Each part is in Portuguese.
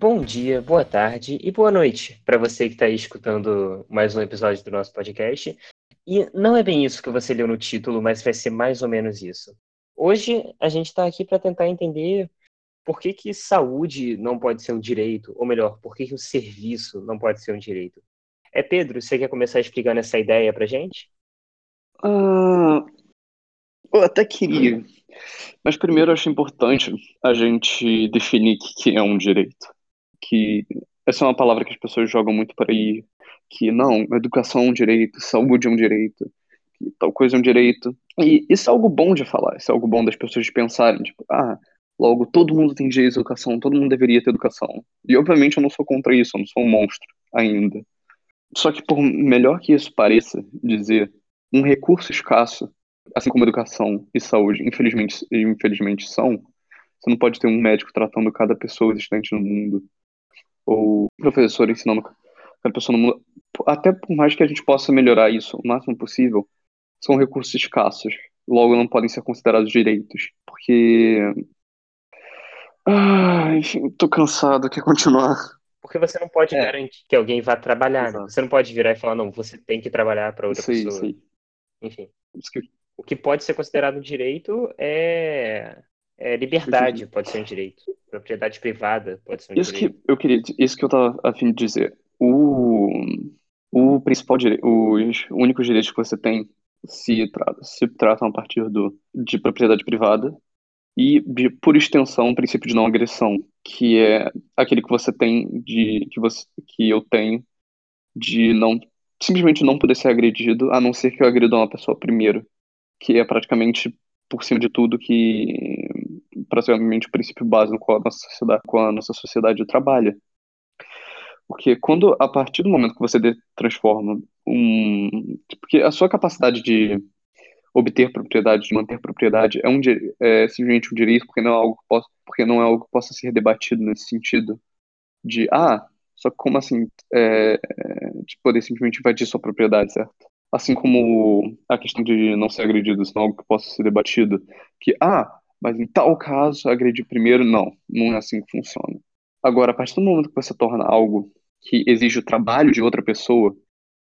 Bom dia, boa tarde e boa noite para você que está aí escutando mais um episódio do nosso podcast. E não é bem isso que você leu no título, mas vai ser mais ou menos isso. Hoje a gente está aqui para tentar entender por que, que saúde não pode ser um direito, ou melhor, por que, que o serviço não pode ser um direito. É Pedro, você quer começar explicando essa ideia para gente? Uh, eu até queria, mas primeiro acho importante a gente definir o que é um direito. Que essa é uma palavra que as pessoas jogam muito por aí, que não, educação é um direito, saúde é um direito, que tal coisa é um direito. E isso é algo bom de falar, isso é algo bom das pessoas pensarem, tipo, ah, logo todo mundo tem direito à educação, todo mundo deveria ter educação. E obviamente eu não sou contra isso, eu não sou um monstro ainda. Só que por melhor que isso pareça dizer, um recurso escasso assim como educação e saúde, infelizmente, infelizmente são, você não pode ter um médico tratando cada pessoa existente no mundo, ou professor ensinando cada pessoa no mundo. Até por mais que a gente possa melhorar isso o máximo possível, são recursos escassos. Logo, não podem ser considerados direitos. Porque. Ah, enfim, tô cansado, quer continuar. Porque você não pode é. garantir que alguém vá trabalhar. Né? Você não pode virar e falar, não, você tem que trabalhar para outra sei, pessoa. Sei. Enfim. Que o que pode ser considerado direito é, é liberdade, pode ser um direito. Propriedade privada pode ser um isso direito. Que eu queria, isso que eu estava a fim de dizer. O, o principal direito, os únicos direitos que você tem se, tra se tratam a partir do, de propriedade privada e, de, por extensão, o princípio de não agressão, que é aquele que você tem de que você que eu tenho de não simplesmente não poder ser agredido, a não ser que eu agrida uma pessoa primeiro que é praticamente por cima de tudo que praticamente o princípio básico com a nossa sociedade, com a nossa sociedade trabalha. Porque quando a partir do momento que você transforma um, porque a sua capacidade de obter propriedade, de manter propriedade é um é simplesmente um direito, porque não é algo que possa, porque não é algo que possa ser debatido nesse sentido de ah, só que como assim é, de poder simplesmente invadir sua propriedade, certo? assim como a questão de não ser agredido, isso não é algo que possa ser debatido, que, ah, mas em tal caso, agredir primeiro, não, não é assim que funciona. Agora, a partir do momento que você torna algo que exige o trabalho de outra pessoa,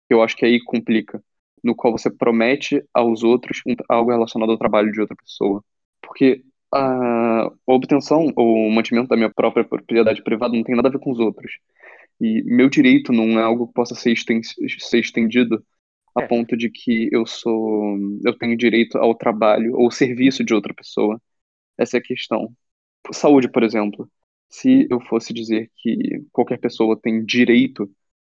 eu acho que aí complica, no qual você promete aos outros algo relacionado ao trabalho de outra pessoa. Porque a obtenção ou o mantimento da minha própria propriedade privada não tem nada a ver com os outros. E meu direito não é algo que possa ser estendido a é. ponto de que eu sou eu tenho direito ao trabalho ou serviço de outra pessoa. Essa é a questão. Saúde, por exemplo. Se eu fosse dizer que qualquer pessoa tem direito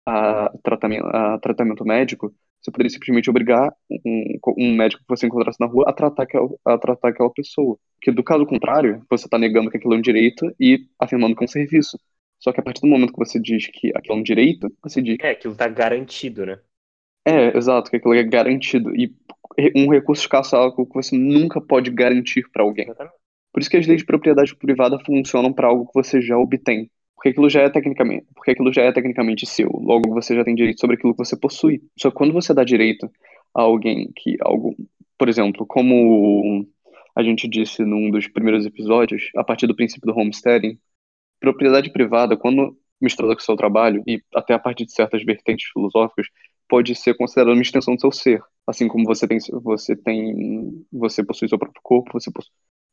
a tratamento, a tratamento médico, você poderia simplesmente obrigar um, um médico que você encontrasse na rua a tratar aquela, a tratar aquela pessoa. Porque do caso contrário, você está negando que aquilo é um direito e afirmando que é um serviço. Só que a partir do momento que você diz que aquilo é um direito, você diz. É, aquilo está garantido, né? É, exato, que aquilo é garantido. E um recurso escasso é algo que você nunca pode garantir para alguém. Por isso que as leis de propriedade privada funcionam para algo que você já obtém. Porque aquilo já é tecnicamente, porque aquilo já é tecnicamente seu. Logo você já tem direito sobre aquilo que você possui. Só que quando você dá direito a alguém que algo, por exemplo, como a gente disse num dos primeiros episódios, a partir do princípio do homesteading, propriedade privada, quando misturada com o seu trabalho e até a partir de certas vertentes filosóficas, pode ser considerado uma extensão do seu ser. Assim como você tem, você tem, você possui seu próprio corpo, você possui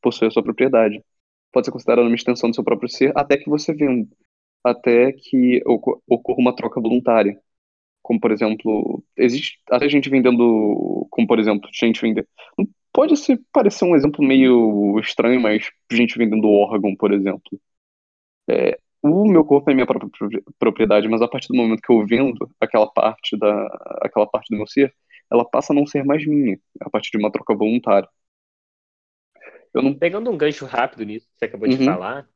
a sua propriedade. Pode ser considerado uma extensão do seu próprio ser até que você venda, até que ocorra uma troca voluntária. Como, por exemplo, existe até gente vendendo, como, por exemplo, gente vendendo. Pode ser, parecer um exemplo meio estranho, mas gente vendendo órgão, por exemplo. É, o meu corpo é minha própria propriedade, mas a partir do momento que eu vendo aquela parte da aquela parte do meu ser, ela passa a não ser mais minha, a partir de uma troca voluntária. Eu não... Pegando um gancho rápido nisso que você acabou uhum. de falar,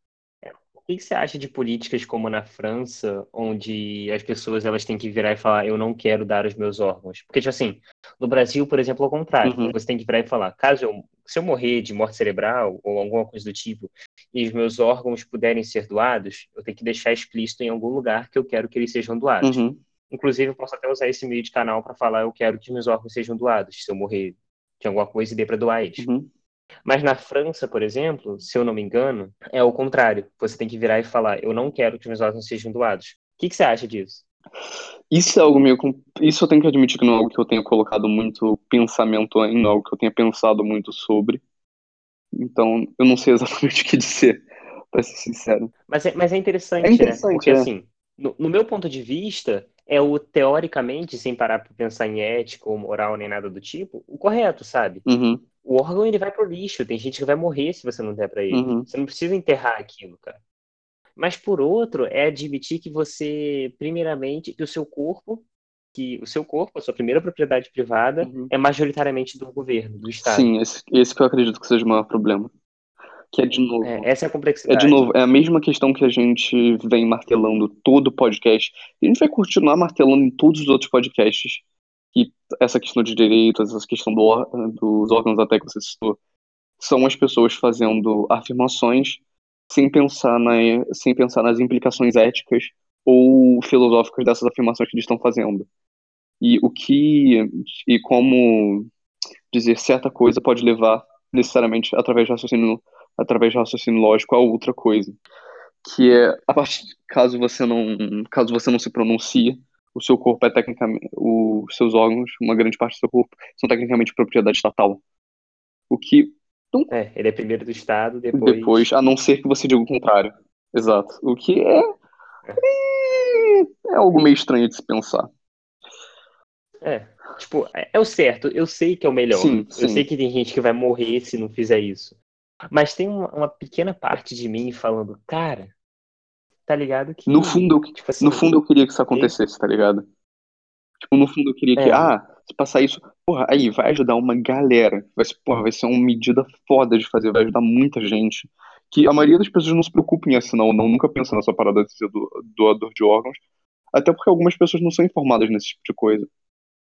o que você acha de políticas como na França, onde as pessoas elas têm que virar e falar, eu não quero dar os meus órgãos? Porque, tipo assim, no Brasil, por exemplo, ao contrário, uhum. você tem que virar e falar, caso eu, se eu morrer de morte cerebral ou alguma coisa do tipo, e os meus órgãos puderem ser doados, eu tenho que deixar explícito em algum lugar que eu quero que eles sejam doados. Uhum. Inclusive, eu posso até usar esse meio de canal para falar, eu quero que meus órgãos sejam doados, se eu morrer de alguma coisa e dê para doar eles. Uhum. Mas na França, por exemplo, se eu não me engano, é o contrário. Você tem que virar e falar: eu não quero que meus órgãos sejam doados. O que, que você acha disso? Isso é algo meio. Isso eu tenho que admitir que não é algo que eu tenha colocado muito pensamento em, não é algo que eu tenha pensado muito sobre. Então, eu não sei exatamente o que dizer, pra ser sincero. Mas é, mas é interessante, é interessante né? Porque, é. assim, no, no, meu ponto de vista, é o teoricamente, sem parar para pensar em ética ou moral nem nada do tipo, o correto, sabe? Uhum. O órgão ele vai pro lixo, tem gente que vai morrer se você não der para ele. Uhum. Você não precisa enterrar aquilo, cara. Mas por outro, é admitir que você, primeiramente, que o seu corpo, que o seu corpo, a sua primeira propriedade privada, uhum. é majoritariamente do governo, do Estado. Sim, esse, esse que eu acredito que seja o maior problema. Que é de novo. É, essa é a complexidade. É de novo, é a mesma questão que a gente vem martelando todo o podcast. E a gente vai continuar martelando em todos os outros podcasts. E essa questão de direitos, essa questão do, dos órgãos até que você citou, são as pessoas fazendo afirmações sem pensar, na, sem pensar nas implicações éticas ou filosóficas dessas afirmações que eles estão fazendo. E o que e como dizer certa coisa pode levar necessariamente através de raciocínio através de raciocínio lógico a outra coisa, que é a partir caso você não caso você não se pronuncie, o seu corpo é tecnicamente os seus órgãos, uma grande parte do seu corpo são tecnicamente propriedade estatal. O que não... É, ele é primeiro do Estado, depois. Depois, a não ser que você diga o contrário. Exato. O que é. É, algo meio estranho de se pensar. É. Tipo, é, é o certo. Eu sei que é o melhor. Sim, sim. Eu sei que tem gente que vai morrer se não fizer isso. Mas tem uma, uma pequena parte de mim falando, cara, tá ligado que. No fundo, tipo assim, no fundo eu queria que isso acontecesse, tá ligado? Tipo, no fundo eu queria que, é. ah, se passar isso, porra, aí vai ajudar uma galera. Vai ser, porra, vai ser uma medida foda de fazer, vai ajudar muita gente. Que a maioria das pessoas não se preocupa em assinar ou não, nunca pensa nessa parada de ser do, doador de órgãos. Até porque algumas pessoas não são informadas nesse tipo de coisa.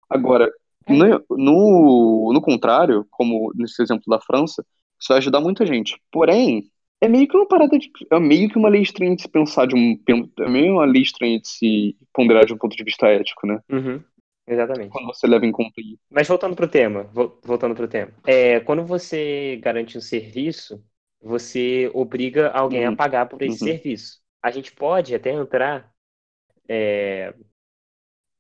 Agora, é. no, no, no contrário, como nesse exemplo da França, isso vai ajudar muita gente. Porém, é meio que uma parada de. É meio que uma lei estranha de se pensar de um. É meio uma lei estranha de se ponderar de um ponto de vista ético, né? Uhum. Exatamente. Quando você leva em conta isso. Mas voltando pro tema, voltando pro tema. É, quando você garante um serviço, você obriga alguém uhum. a pagar por esse uhum. serviço. A gente pode até entrar é,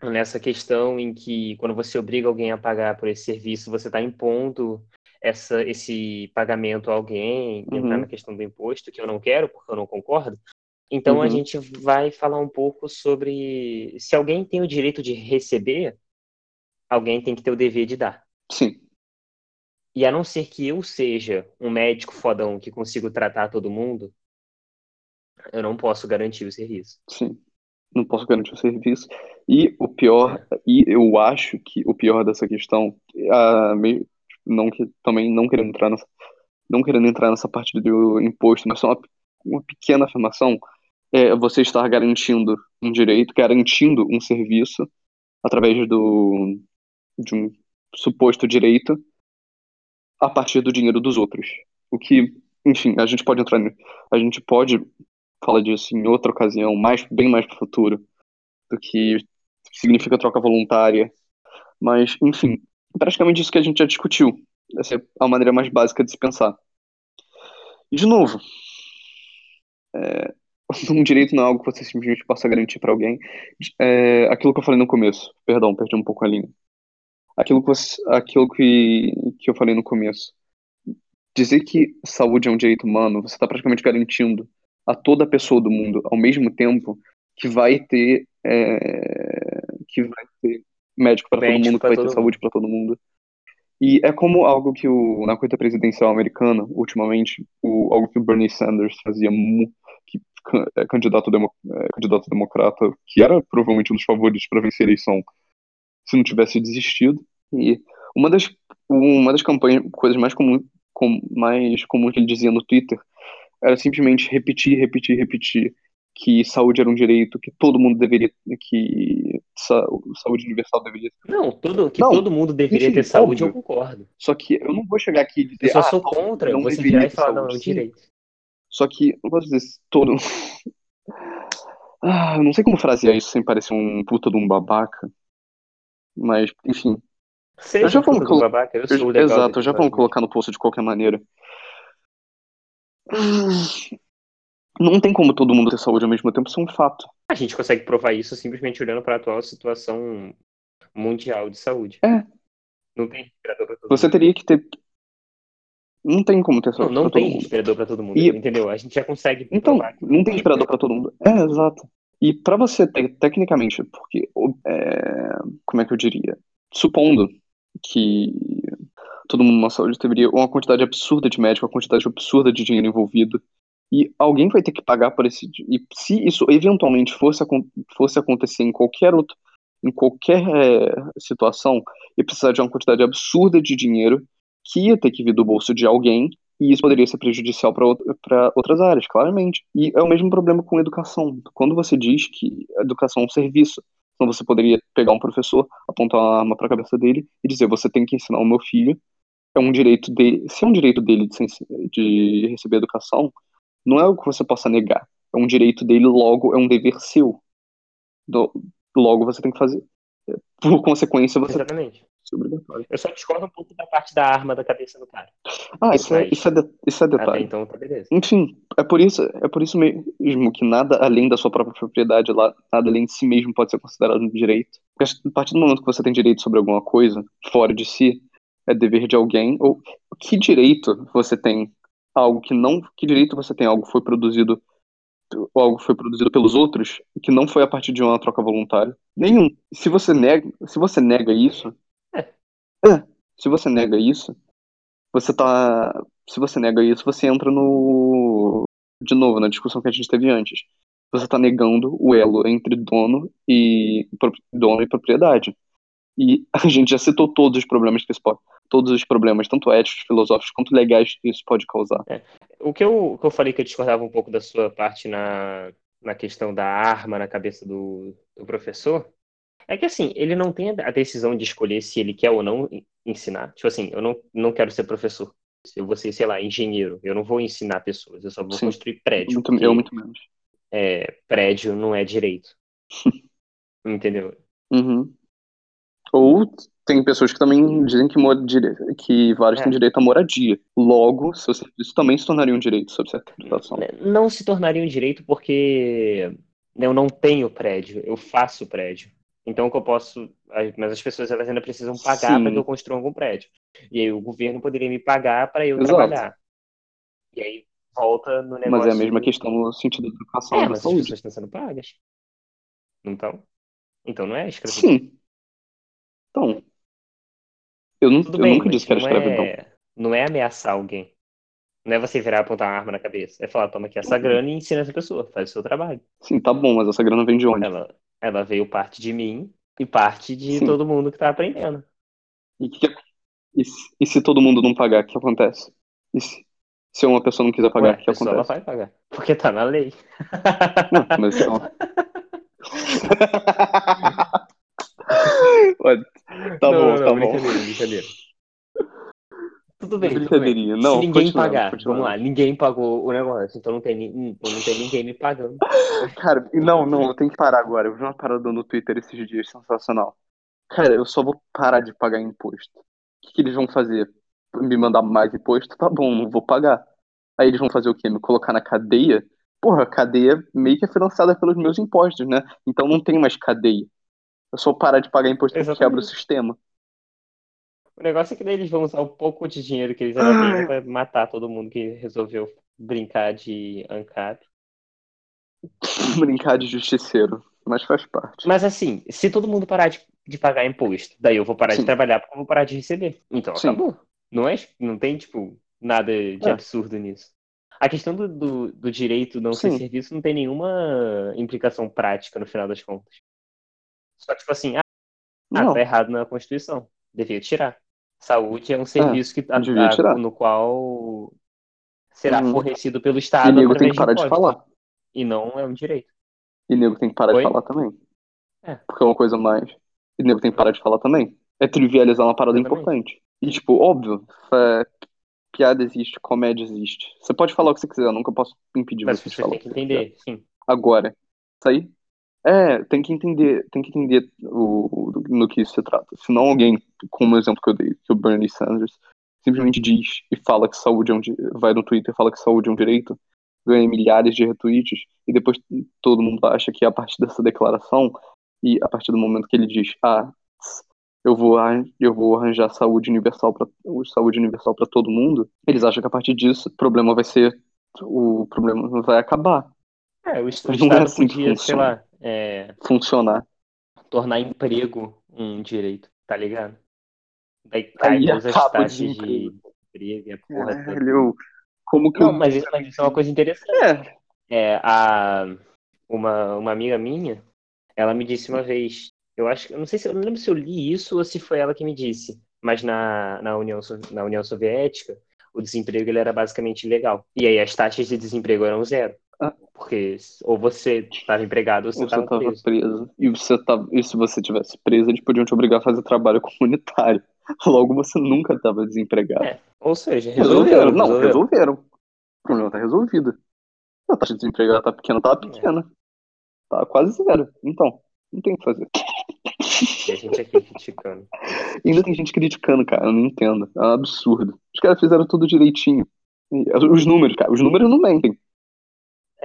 nessa questão em que quando você obriga alguém a pagar por esse serviço, você está impondo essa, esse pagamento a alguém, uhum. entrar na questão do imposto, que eu não quero, porque eu não concordo. Então uhum. a gente vai falar um pouco sobre se alguém tem o direito de receber, alguém tem que ter o dever de dar. Sim. E a não ser que eu seja um médico fodão que consigo tratar todo mundo, eu não posso garantir o serviço. Sim. Não posso garantir o serviço. E o pior, é. e eu acho que o pior dessa questão, uh, meio, não que também não querendo entrar nessa, não querendo entrar nessa parte do imposto, mas só uma, uma pequena afirmação, é você estar garantindo um direito, garantindo um serviço através do de um suposto direito a partir do dinheiro dos outros. O que, enfim, a gente pode entrar, a gente pode falar disso em outra ocasião, mais bem mais para o futuro, do que significa troca voluntária. Mas, enfim, praticamente isso que a gente já discutiu. Essa é a maneira mais básica de se pensar. E, de novo, é, um direito não é algo que você simplesmente possa garantir para alguém. É, aquilo que eu falei no começo, perdão, perdi um pouco a linha. Aquilo que, você, aquilo que, que eu falei no começo. Dizer que saúde é um direito humano, você está praticamente garantindo a toda pessoa do mundo, ao mesmo tempo, que vai ter, é, que vai ter médico para todo mundo, que vai ter saúde para todo mundo. E é como algo que o, na corrida presidencial americana, ultimamente, o, algo que o Bernie Sanders fazia, que é candidato, demo, é, candidato democrata, que era provavelmente um dos favoritos para vencer a eleição, se não tivesse desistido. E uma das, uma das campanhas, coisas mais comuns com, mais comum que ele dizia no Twitter era simplesmente repetir, repetir, repetir que saúde era um direito, que todo mundo deveria, que saúde universal deveria ter. Não, todo, que não, todo mundo deveria enfim, ter saúde, óbvio. eu concordo. Só que eu não vou chegar aqui e dizer. Eu só ah, sou contra, não você virar e falar, não, é um direito. Só que, não posso dizer todo. ah, eu não sei como frasear isso sem parecer um puta de um babaca. Mas, enfim. Seja já vamos colo- babaca, eu sou Eu- legal Exato, daqui já vamos colocar no post de qualquer maneira. Não tem como todo mundo ter saúde ao mesmo tempo, isso é um fato. A gente consegue provar isso simplesmente olhando para a atual situação mundial de saúde. É. Não tem respirador para todo Você mundo. teria que ter. Não tem como ter Não, saúde não pra tem respirador para todo mundo, E- entendeu? A gente já consegue Então, provar. não tem respirador pra todo mundo. É, exato. E pra você ter, tecnicamente, porque, é, como é que eu diria? Supondo que todo mundo na saúde teria uma quantidade absurda de médico, uma quantidade absurda de dinheiro envolvido, e alguém vai ter que pagar por esse. E se isso eventualmente fosse, fosse acontecer em qualquer outro, em qualquer é, situação, e precisar de uma quantidade absurda de dinheiro que ia ter que vir do bolso de alguém, e isso poderia ser prejudicial para outras áreas, claramente. E é o mesmo problema com educação. Quando você diz que educação é um serviço, então você poderia pegar um professor, apontar uma arma para a cabeça dele e dizer: você tem que ensinar o meu filho. É um direito dele. Se é um direito dele de, de receber educação, não é algo que você possa negar. É um direito dele, logo é um dever seu. Do- logo você tem que fazer. Por consequência, você Exatamente. é obrigatório. Eu só discordo um pouco da parte da arma da cabeça do cara. Ah, isso é, isso é, de- isso é detalhe. então tá beleza. Enfim, é por isso, é por isso mesmo que nada além da sua própria propriedade, lá, nada além de si mesmo pode ser considerado um direito. Porque a partir do momento que você tem direito sobre alguma coisa fora de si, é dever de alguém. Ou que direito você tem algo que não, que direito você tem algo foi produzido ou algo foi produzido pelos outros que não foi a partir de uma troca voluntária? Nenhum. Se você nega, se você nega isso, É. é, se você nega isso, você tá se você nega isso, você entra no. De novo, na discussão que a gente teve antes. Você está negando o elo entre dono e, dono e propriedade. E a gente já citou todos os problemas que isso pode. Todos os problemas, tanto éticos, filosóficos, quanto legais, que isso pode causar. O que eu, o que eu falei que eu discordava um pouco da sua parte na, na questão da arma na cabeça do, do professor é que, assim, ele não tem a decisão de escolher se ele quer ou não en- ensinar. Tipo assim, eu não, não quero ser professor. Eu vou ser, sei lá, engenheiro. Eu não vou ensinar pessoas. Eu só vou Sim. construir prédio. Muito, porque, eu, muito menos. é, prédio não é direito. Entendeu? Uhum. Ou tem pessoas que também dizem que, mora, que vários É. têm direito à moradia. Logo, isso também se tornaria um direito sob certa interpretação. Né, Não se tornaria um direito porque eu não tenho prédio, eu faço prédio. Então o que eu posso, mas as pessoas elas ainda precisam pagar para que eu construa algum prédio. E aí o governo poderia me pagar para eu Exato. trabalhar. E aí volta no negócio. Mas é a mesma do- questão no sentido da educação É, mas as saúde. pessoas estão sendo pagas. Então, então não é escravidão. Sim. Então, eu, não, eu bem, nunca disse que era escravidão. é, não é ameaçar alguém. Não é você virar e apontar uma arma na cabeça. É falar, toma aqui essa grana e ensina essa pessoa, faz o seu trabalho. Sim, tá bom, mas essa grana vem de onde? Ela, ela veio parte de mim e parte de Sim. todo mundo que tá aprendendo. E, que- e se, e se todo mundo não pagar, o que acontece? E se, se uma pessoa não quiser pagar, Ué, o que a pessoa ela acontece? vai pagar. Porque tá na lei. Não, mas então... Olha, tá não, bom, não, tá não, bom. brincadeira, brincadeira. Tudo bem, tudo bem. Brincadeirinha. Não, Se ninguém pagar, continuando. vamos lá, ninguém pagou o negócio, então não tem, ni- não tem ninguém me pagando. Cara, não, não, eu tenho que parar agora. Eu vi uma parada no Twitter esses dias, sensacional. Cara, eu só vou parar de pagar imposto. O que, que eles vão fazer? Me mandar mais imposto? Tá bom, não vou pagar. Aí eles vão fazer o quê? Me colocar na cadeia? Porra, a cadeia meio que é financiada pelos meus impostos, né? Então não tem mais cadeia. Eu só parar de pagar imposto que Exatamente. quebra o sistema. O negócio é que daí eles vão usar o pouco de dinheiro que eles ainda pra matar todo mundo que resolveu brincar de ANCAP. Brincar de justiceiro. Mas faz parte. Mas assim, se todo mundo parar de, de pagar imposto, daí eu vou parar Sim. de trabalhar porque eu vou parar de receber. Então Sim. acabou. Não, é, não tem, tipo, nada de É. absurdo nisso. A questão do, do, do direito não ser Sim. serviço não tem nenhuma implicação prática no final das contas. Só tipo assim, ah, Não, tá errado na Constituição. Devia tirar. Saúde é um serviço que, a- devia a- tirar. no qual será Uhum. fornecido pelo e Estado nego através tem que parar de impostos. falar. E não é um direito. E nego tem que parar Oi? de falar também. É. Porque é uma coisa mais. E nego tem que parar de falar também. É trivializar uma parada importante. E, tipo, óbvio, é, piada existe, comédia existe. Você pode falar o que você quiser, eu nunca posso impedir Mas as você de falar têm o que que você entender, sim. Agora, isso aí É, tem que entender, tem que entender o, o, no que isso se trata. Se não alguém, como o exemplo que eu dei, que o Bernie Sanders, simplesmente diz e fala que saúde é um vai no Twitter e fala que saúde é um direito, ganha milhares de retweets, e depois todo mundo acha que a partir dessa declaração, e a partir do momento que ele diz, ah, eu vou, eu vou arranjar saúde universal para saúde universal para todo mundo, eles acham que a partir disso o problema vai ser o problema vai acabar. É, o, Estado não é assim podia, sei lá, é, funcionar. Tornar emprego um direito, tá ligado? Daí cai todas as taxas de, de emprego e a porra Caralho, como que não, eu... mas, isso, mas isso é uma coisa interessante. É. é a, uma, uma amiga minha, ela me disse uma vez, eu acho, eu não sei se eu não lembro se eu li isso ou se foi ela que me disse, mas na, na, União, na União Soviética, o desemprego ele era basicamente ilegal. E aí as taxas de desemprego eram zero. Porque ou você estava empregado ou você estava preso. preso. E, você tava, e se você tivesse preso, eles podiam te obrigar a fazer trabalho comunitário. Logo, você nunca estava desempregado. É. Ou seja, resolveram. Não, resolveram. resolveram. O problema está resolvido. A taxa de desemprego está pequena, estava pequena. É. Tá quase zero. Então, não tem o que fazer. A gente aqui criticando. ainda tem gente criticando, cara. Eu não entendo. É um absurdo. Os caras fizeram tudo direitinho. Os números, cara. Os números não mentem.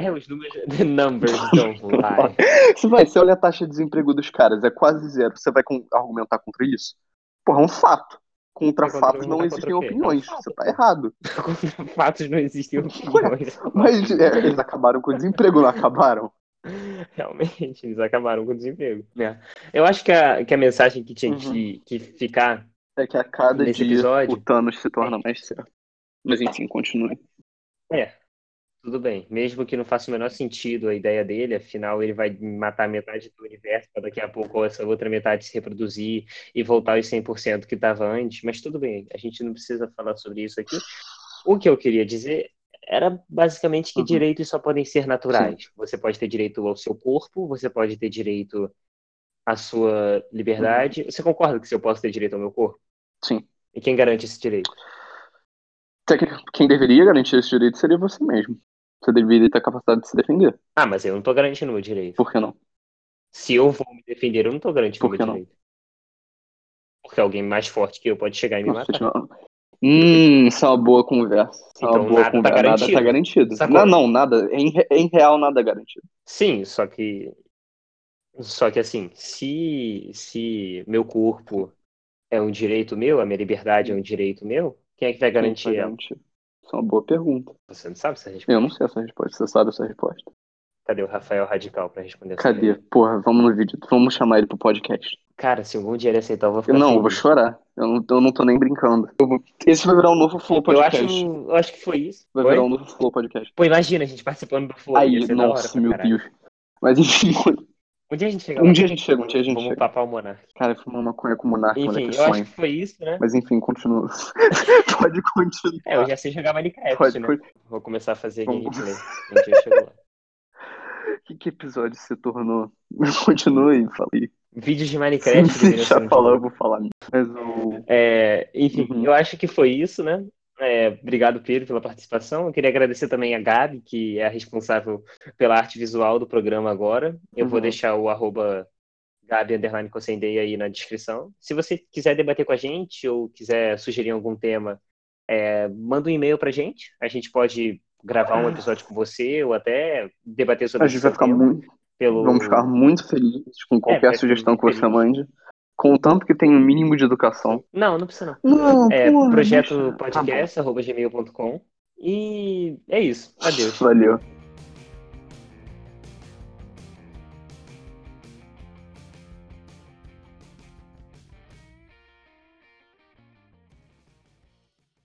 É, os números. The numbers don't lie. Você vai, você olha a taxa de desemprego dos caras, é quase zero. Você vai com, argumentar contra isso? Porra, é um fato. Contra fatos não existem opiniões. Você tá errado. Contra fatos não existem opiniões. Mas é, eles acabaram com o desemprego, não acabaram? Realmente, eles acabaram com o desemprego. É. Eu acho que a, que a mensagem que tinha uhum. que, que ficar. É que a cada dia episódio, o Thanos se torna mais certo. Mas enfim, continue. É, tudo bem. Mesmo que não faça o menor sentido a ideia dele, afinal ele vai matar metade do universo para daqui a pouco essa outra metade se reproduzir e voltar aos 100% que estava antes. Mas tudo bem, a gente não precisa falar sobre isso aqui. O que eu queria dizer era basicamente que uhum. direitos só podem ser naturais. Sim. Você pode ter direito ao seu corpo, você pode ter direito à sua liberdade. Uhum. Você concorda que eu posso ter direito ao meu corpo? Sim. E quem garante esse direito? Quem deveria garantir esse direito seria você mesmo. Você deveria ter a capacidade de se defender. Ah, mas eu não tô garantindo o meu direito. Por que não? Se eu vou me defender, eu não tô garantindo o meu não? direito. Porque alguém mais forte que eu pode chegar e me matar. Hum, isso é uma boa conversa. Isso então, é uma boa nada conversa. Tá garantido. Nada tá garantido. Sacou? Não, não, nada. Em, em real, nada é garantido. Sim, só que. Só que assim, se, se meu corpo é um direito meu, a minha liberdade é um direito meu, quem é que vai garantir ela? Garantir? Isso é uma boa pergunta. Você não sabe essa resposta? Eu não sei essa resposta. Você sabe essa resposta? Cadê o Rafael Radical pra responder essa Cadê? Pergunta? Porra, vamos no vídeo. Vamos chamar ele pro podcast. Cara, se algum dia ele aceitar, eu vou ficar. Não, feliz. eu vou chorar. Eu não, eu não tô nem brincando. Vou... Esse vai virar um novo Flow Podcast. Eu acho, eu acho que foi isso. Vai virar um novo Flow Podcast. Pô, imagina a gente participando do Flow. Aí, nossa, hora, meu. Deus. Mas enfim, um dia a gente chega Um lá. dia a gente chega, um dia a gente Vamos chega. papar o Monark. Cara, fumar maconha com o Monark, enfim, eu sonho. acho que foi isso, né? Mas enfim, continua. Pode continuar. É, eu já sei jogar Minecraft, Pode, né? Vou começar a fazer Vamos... gameplay. Um dia chego lá. Que, que episódio se tornou? Continue, falei. Vídeos de Minecraft. Você já falou, eu vou falar. Mas o... é, enfim, uhum. eu acho que foi isso, né? É, obrigado, Pedro, pela participação. Eu queria agradecer também a Gabi, que é a responsável pela arte visual do programa agora. Eu uhum. vou deixar o arroba Gabi aí na descrição. Se você quiser debater com a gente ou quiser sugerir algum tema, é, manda um e-mail pra gente. A gente pode gravar um episódio com você ou até debater sobre A gente vai ficar tema. muito. Pelo... Vamos ficar muito felizes com é, qualquer é, sugestão que você mande. Contanto que tem um mínimo de educação. Não, não precisa não. não é projeto podcast, tá gmail.com. E é isso. Adeus. Valeu.